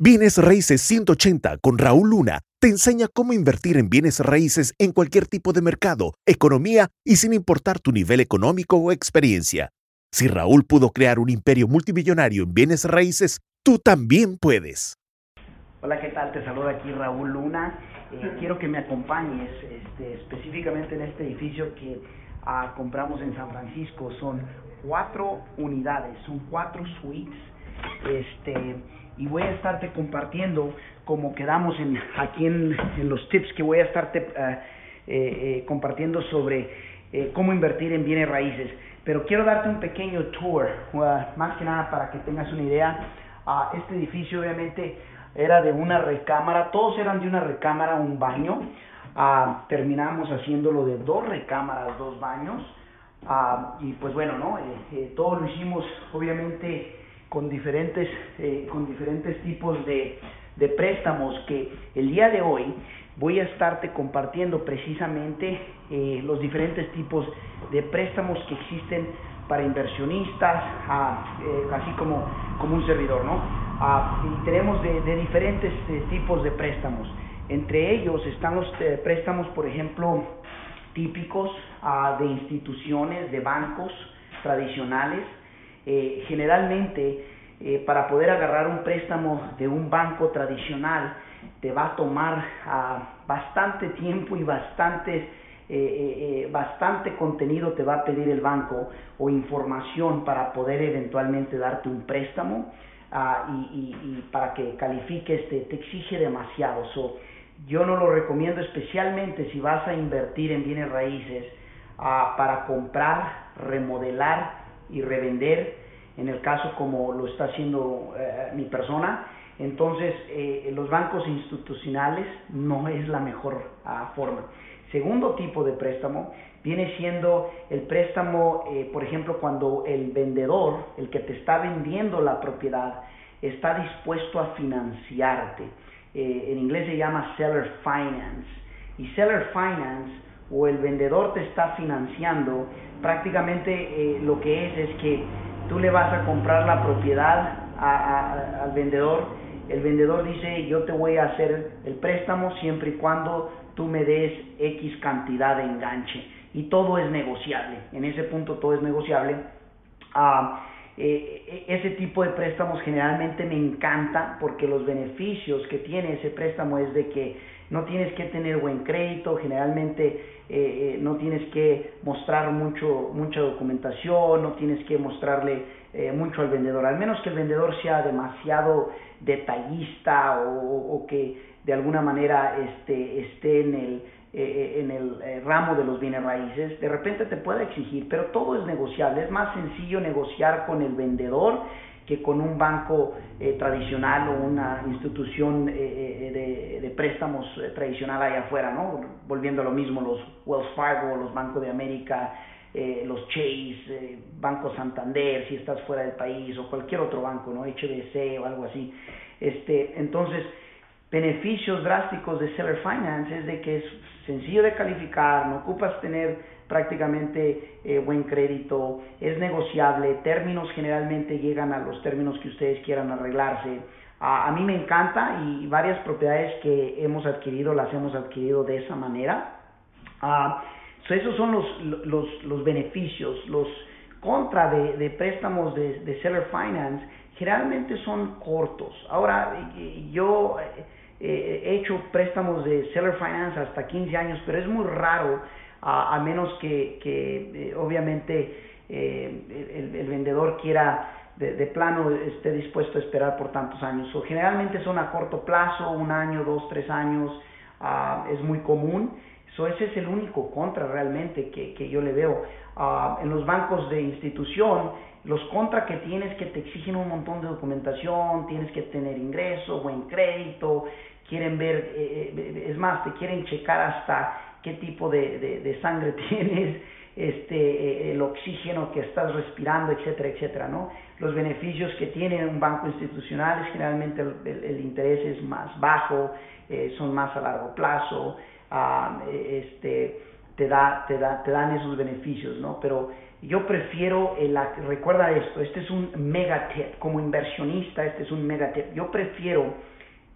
Bienes Raíces 180 con Raúl Luna te enseña cómo invertir en bienes raíces en cualquier tipo de mercado, economía y sin importar tu nivel económico o experiencia. Si Raúl pudo crear un imperio multimillonario en bienes raíces, tú también puedes. Hola, ¿qué tal? Te saluda aquí Raúl Luna. Eh, quiero que me acompañes este, específicamente en este edificio que ah, compramos en San Francisco. Son cuatro unidades, son cuatro suites. Este, y voy a estarte compartiendo como quedamos en, aquí en, los tips que voy a estarte eh, eh, eh, compartiendo sobre cómo invertir en bienes raíces. Pero quiero darte un pequeño tour, más que nada para que tengas una idea. Uh, este edificio obviamente era de una recámara, todos eran de una recámara, un baño. Uh, terminamos haciéndolo de dos recámaras, dos baños. Uh, y pues bueno, ¿no? todo lo hicimos obviamente con diferentes, eh, con diferentes tipos de, de préstamos que el día de hoy voy a estarte compartiendo precisamente eh, los diferentes tipos de préstamos que existen para inversionistas, eh, así como, como un servidor, ¿no? Tenemos de, de diferentes tipos de préstamos. Entre ellos están los préstamos, por ejemplo, típicos ah, de instituciones, de bancos tradicionales, eh, generalmente eh, para poder agarrar un préstamo de un banco tradicional te va a tomar ah, bastante tiempo y bastante, eh, bastante contenido te va a pedir el banco o información para poder eventualmente darte un préstamo ah, y, para que califiques te, exige demasiado. yo no lo recomiendo especialmente si vas a invertir en bienes raíces ah, para comprar, remodelar y revender, en el caso como lo está haciendo eh, mi persona. Entonces, eh, los bancos institucionales no es la mejor ah, forma. Segundo tipo de préstamo viene siendo el préstamo, eh, por ejemplo, cuando el vendedor, el que te está vendiendo la propiedad, está dispuesto a financiarte. en inglés se llama seller finance. Y seller finance o el vendedor te está financiando, prácticamente eh, lo que es es que tú le vas a comprar la propiedad al vendedor, el vendedor dice yo te voy a hacer el préstamo siempre y cuando tú me des X cantidad de enganche y todo es negociable, en ese punto todo es negociable. Ah, eh, e, ese tipo de préstamos generalmente me encanta porque los beneficios que tiene ese préstamo es de que no tienes que tener buen crédito, generalmente eh, eh, no tienes que mostrar mucho, mucha documentación, no tienes que mostrarle eh, mucho al vendedor, al menos que el vendedor sea demasiado detallista o, que de alguna manera este, esté en el, en el ramo de los bienes raíces, de repente te puede exigir, pero todo es negociable, es más sencillo negociar con el vendedor que con un banco eh, tradicional o una institución eh, eh, de, préstamos tradicional allá afuera, ¿no? Volviendo a lo mismo, los Wells Fargo, los Bancos de América, los Chase, Banco Santander, si estás fuera del país, o cualquier otro banco, ¿no? HBC o algo así. Este, entonces, beneficios drásticos de Seller Finance es de que es sencillo de calificar, no ocupas tener prácticamente eh, buen crédito, es negociable, términos generalmente llegan a los términos que ustedes quieran arreglarse. a mí me encanta y varias propiedades que hemos adquirido las hemos adquirido de esa manera. Ah, esos son los, los, los, beneficios, los contra de, préstamos de, de, seller finance generalmente son cortos. Ahora, yo eh, he hecho préstamos de seller finance hasta 15 años, pero es muy raro a, menos que, que eh, obviamente eh, el, vendedor quiera de, plano esté dispuesto a esperar por tantos años. O generalmente son a corto plazo, un año, dos, tres años, ah, es muy común. So, ese es el único contra realmente que, que yo le veo. Ah, en los bancos de institución, los contra que tienes que te exigen un montón de documentación, tienes que tener ingreso, buen crédito, quieren ver, eh, es más, te quieren checar hasta qué tipo de, sangre tienes, este, eh, el oxígeno que estás respirando, etcétera, etcétera, ¿no? Los beneficios que tiene un banco institucional es generalmente el, interés es más bajo, eh, son más a largo plazo, este, te, da, te, da, te dan esos beneficios, ¿no? Pero yo prefiero, el, recuerda esto, este es un mega tip, como inversionista, este es un mega tip. Yo prefiero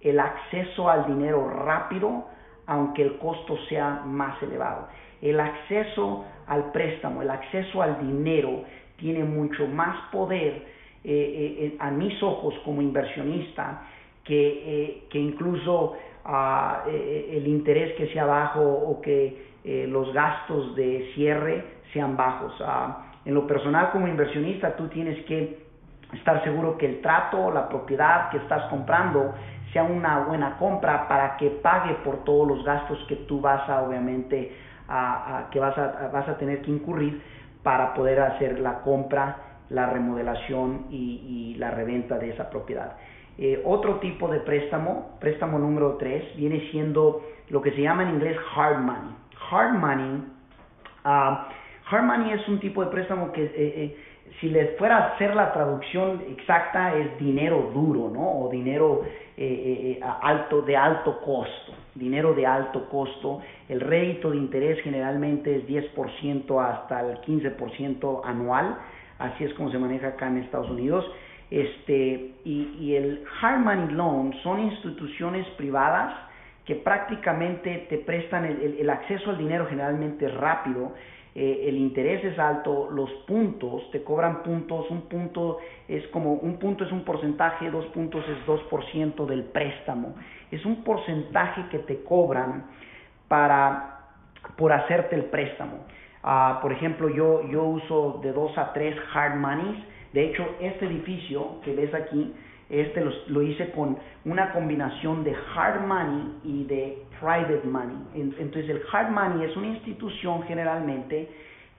el acceso al dinero rápido, aunque el costo sea más elevado. El acceso al préstamo, el acceso al dinero tiene mucho más poder eh, eh, a mis ojos como inversionista que, eh, que incluso ah, el interés que sea bajo o que los gastos de cierre sean bajos. Ah, en lo personal como inversionista tú tienes que estar seguro que el trato, la propiedad que estás comprando sea una buena compra para que pague por todos los gastos que tú vas a obviamente a, que a, vas a tener que incurrir para poder hacer la compra, la remodelación y, la reventa de esa propiedad. Eh, otro tipo de préstamo, préstamo número 3, viene siendo lo que se llama en inglés hard money. Hard money uh, Hard money es un tipo de préstamo que, eh, eh, si les fuera a hacer la traducción exacta, es dinero duro, ¿no? O dinero alto, de alto costo. Dinero de alto costo. El rédito de interés generalmente es 10% hasta el 15% anual. Así es como se maneja acá en Estados Unidos. Este, y, el hard money loan son instituciones privadas que prácticamente te prestan el, acceso al dinero generalmente rápido eh, el interés es alto, los puntos, te cobran puntos, un punto es como, un punto es un porcentaje, dos puntos es 2% del préstamo. Es un porcentaje que te cobran para, por hacerte el préstamo. Ah, por ejemplo, yo, yo uso de 2 a 3 hard monies. De hecho, este edificio que ves aquí, este lo, hice con una combinación de hard money y de private money. Entonces el hard money es una institución generalmente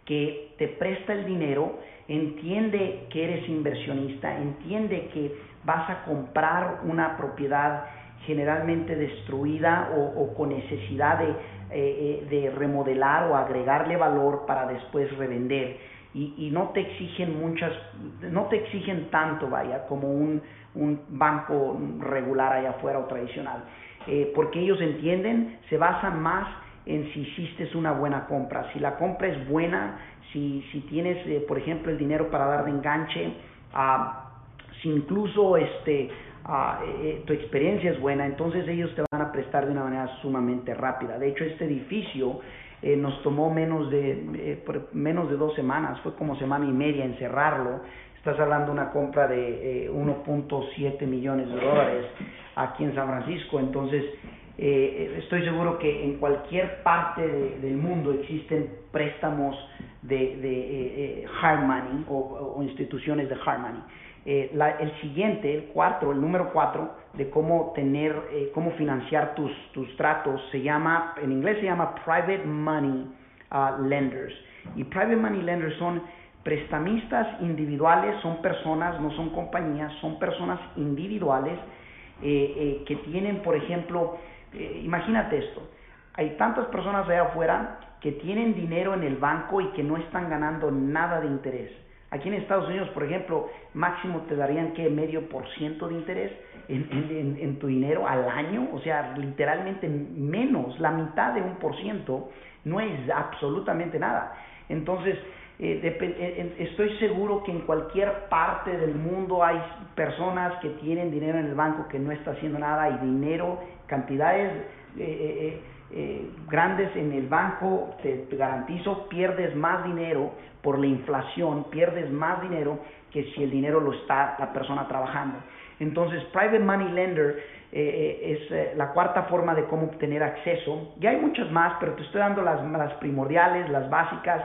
que te presta el dinero, entiende que eres inversionista, entiende que vas a comprar una propiedad generalmente destruida o, con necesidad de, eh, eh, de remodelar o agregarle valor para después revender. Y, no te exigen muchas, no te exigen tanto, vaya, como un, un banco regular allá afuera o tradicional, eh, porque ellos entienden, se basan más en si hiciste una buena compra, si la compra es buena, si, si tienes, eh, por ejemplo, el dinero para dar de enganche, ah, si incluso este, ah, eh, tu experiencia es buena, entonces ellos te van a prestar de una manera sumamente rápida. De hecho, este edificio eh, nos tomó menos de, eh, menos de dos semanas, fue como semana y media encerrarlo. Estás hablando de una compra de 1.7 eh, millones de dólares aquí en San Francisco, entonces estoy seguro que en cualquier parte del mundo existen préstamos de, hard money o, o, instituciones de hard money. Eh, el siguiente, el cuatro, el número cuatro, de cómo tener, eh, cómo financiar tus, tus tratos, se llama, en inglés se llama Private Money uh, Lenders. Y Private Money Lenders son prestamistas individuales, son personas, no son compañías, son personas individuales eh, que tienen, por ejemplo, imagínate esto, hay tantas personas allá afuera que tienen dinero en el banco y que no están ganando nada de interés Aquí en Estados Unidos, por ejemplo, máximo te darían que medio por ciento de interés en, tu dinero al año, o sea, literalmente menos, la mitad de un por ciento, no es absolutamente nada. Entonces, eh, eh, estoy seguro que en cualquier parte del mundo hay personas que tienen dinero en el banco que no está haciendo nada y dinero, cantidades eh, grandes en el banco, te garantizo, pierdes más dinero por la inflación, pierdes más dinero que si el dinero lo está la persona trabajando. Entonces, Private Money Lender eh, eh, es eh, la cuarta forma de cómo obtener acceso. Y hay muchas más, pero te estoy dando las, las primordiales, las básicas,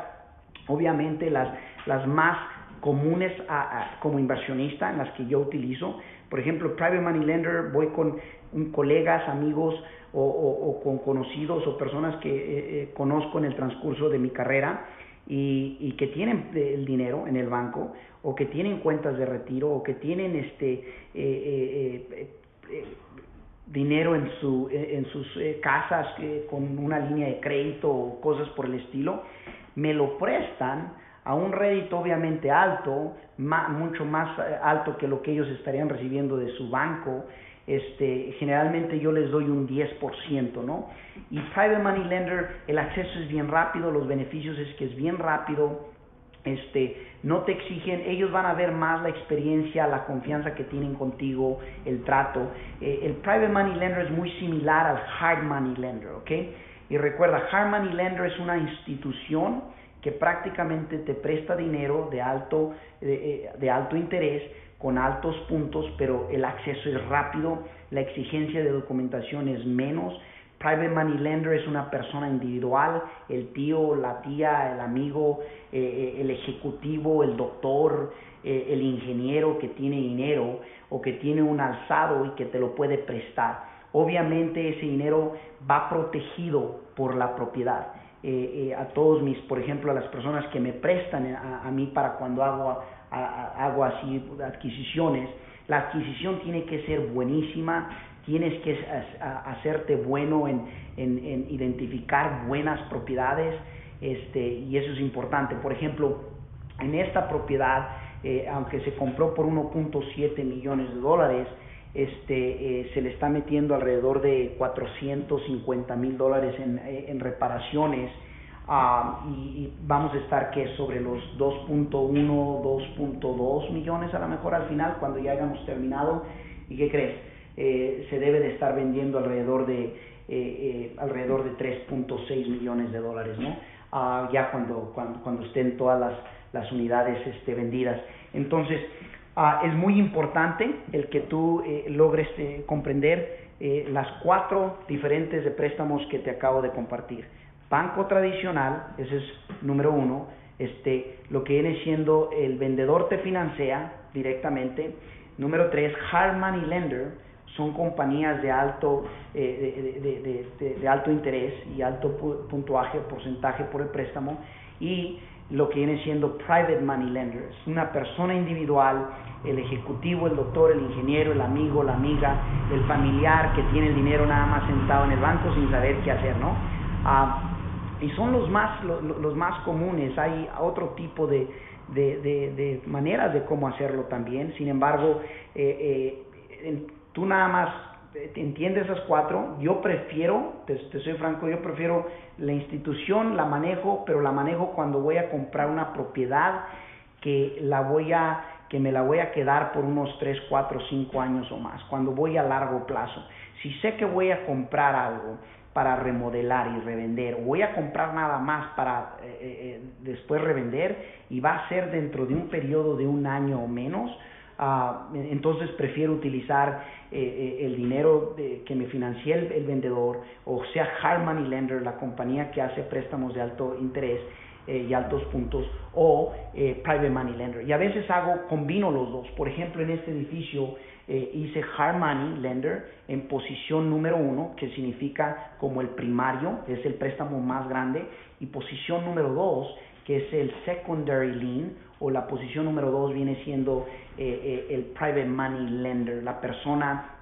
obviamente las, las más comunes como inversionista en las que yo utilizo. Por ejemplo, Private Money Lender, voy con colegas, amigos o, con conocidos o personas que conozco en el transcurso de mi carrera y, que tienen el dinero en el banco o que tienen cuentas de retiro o que tienen este eh, eh, eh, dinero en, su, en sus casas con una línea de crédito o cosas por el estilo, me lo prestan a un rédito obviamente alto, mucho más alto que lo que ellos estarían recibiendo de su banco, este, generalmente yo les doy un 10%, ¿no? Y Private Money Lender, el acceso es bien rápido, los beneficios es que es bien rápido, este, no te exigen, ellos van a ver más la experiencia, la confianza que tienen contigo, el trato. Eh, el Private Money Lender es muy similar al Hard Money Lender, ¿ok? Y recuerda, Hard Money Lender es una institución que prácticamente te presta dinero de alto, de eh, alto interés con altos puntos, pero el acceso es rápido, la exigencia de documentación es menos. Private Money Lender es una persona individual, el tío, la tía, el amigo, eh, eh, el ejecutivo, el doctor, el ingeniero que tiene dinero o que tiene un alzado y que te lo puede prestar. Obviamente ese dinero va protegido por la propiedad. A todos mis, por ejemplo, a las personas que me prestan a, a mí para cuando hago hago así adquisiciones, la adquisición tiene que ser buenísima, tienes que hacerte bueno en, identificar buenas propiedades, este, y eso es importante. Por ejemplo, en esta propiedad, eh, aunque se compró por 1.7 millones de dólares, este, eh, se le está metiendo alrededor de 450 mil dólares en, eh, reparaciones Ah, y, vamos a estar que sobre los 2.1, 2.2 millones a lo mejor al final cuando ya hayamos terminado. ¿Y qué crees? Eh, se debe de estar vendiendo alrededor de alrededor de 3.6 millones de dólares, ¿no? Ah, ya cuando, cuando, cuando, estén todas las, las unidades este, vendidas. Entonces, ah, es muy importante el que tú logres comprender las cuatro diferentes de préstamos que te acabo de compartir. Banco tradicional, ese es número uno, este, lo que viene siendo el vendedor te financia directamente. Número tres, hard money lender, son compañías de alto, eh, de, alto interés y alto puntuaje, porcentaje por el préstamo. Y lo que viene siendo private money lender, es una persona individual, el ejecutivo, el doctor, el ingeniero, el amigo, la amiga, el familiar que tiene el dinero nada más sentado en el banco sin saber qué hacer, ¿no? Ah, y son los más, los, más comunes. Hay otro tipo de, de, maneras de cómo hacerlo también. Sin embargo, eh, eh, tú nada más entiendes esas cuatro. Yo prefiero, te, soy franco, yo prefiero la institución, la manejo, pero la manejo cuando voy a comprar una propiedad que la voy a que me la voy a quedar por unos 3, 4, 5 años o más, cuando voy a largo plazo. Si sé que voy a comprar algo para remodelar y revender, voy a comprar nada más para eh, eh, eh, después revender y va a ser dentro de un periodo de un año o menos, ah, entonces prefiero utilizar el dinero que me financie el, vendedor, o sea Hard Money Lender, la compañía que hace préstamos de alto interés y altos puntos, o Private Money Lender. Y a veces hago, combino los dos. Por ejemplo, en este edificio eh, hice hard money lender en posición número uno, que significa como el primario, es el préstamo más grande, y posición número dos, que es el secondary lien, o la posición número dos viene siendo eh, eh, el private money lender, la persona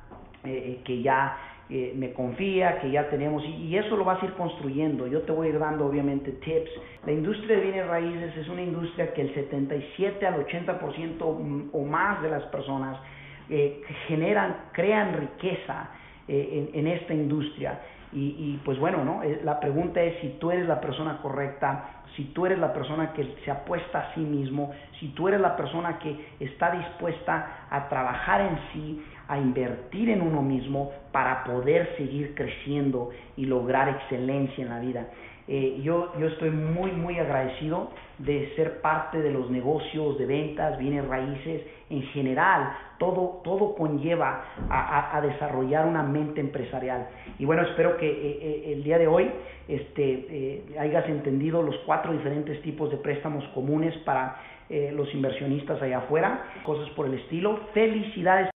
que ya me confía, que ya tenemos, y, eso lo vas a ir construyendo. Yo te voy a ir dando obviamente tips. La industria de bienes raíces es una industria que el 77 al 80% o más de las personas eh, generan, crean riqueza eh, en, esta industria. Y, pues bueno, ¿no? Eh, la pregunta es si tú eres la persona correcta, si tú eres la persona que se apuesta a sí mismo, si tú eres la persona que está dispuesta a trabajar en sí, a invertir en uno mismo para poder seguir creciendo y lograr excelencia en la vida. Eh, yo, yo estoy muy, muy agradecido de ser parte de los negocios de ventas, bienes raíces, en general, todo, todo conlleva a, desarrollar una mente empresarial. Y bueno, espero que eh, eh, el día de hoy este, hayas entendido los cuatro diferentes tipos de préstamos comunes para los inversionistas allá afuera, cosas por el estilo. Felicidades.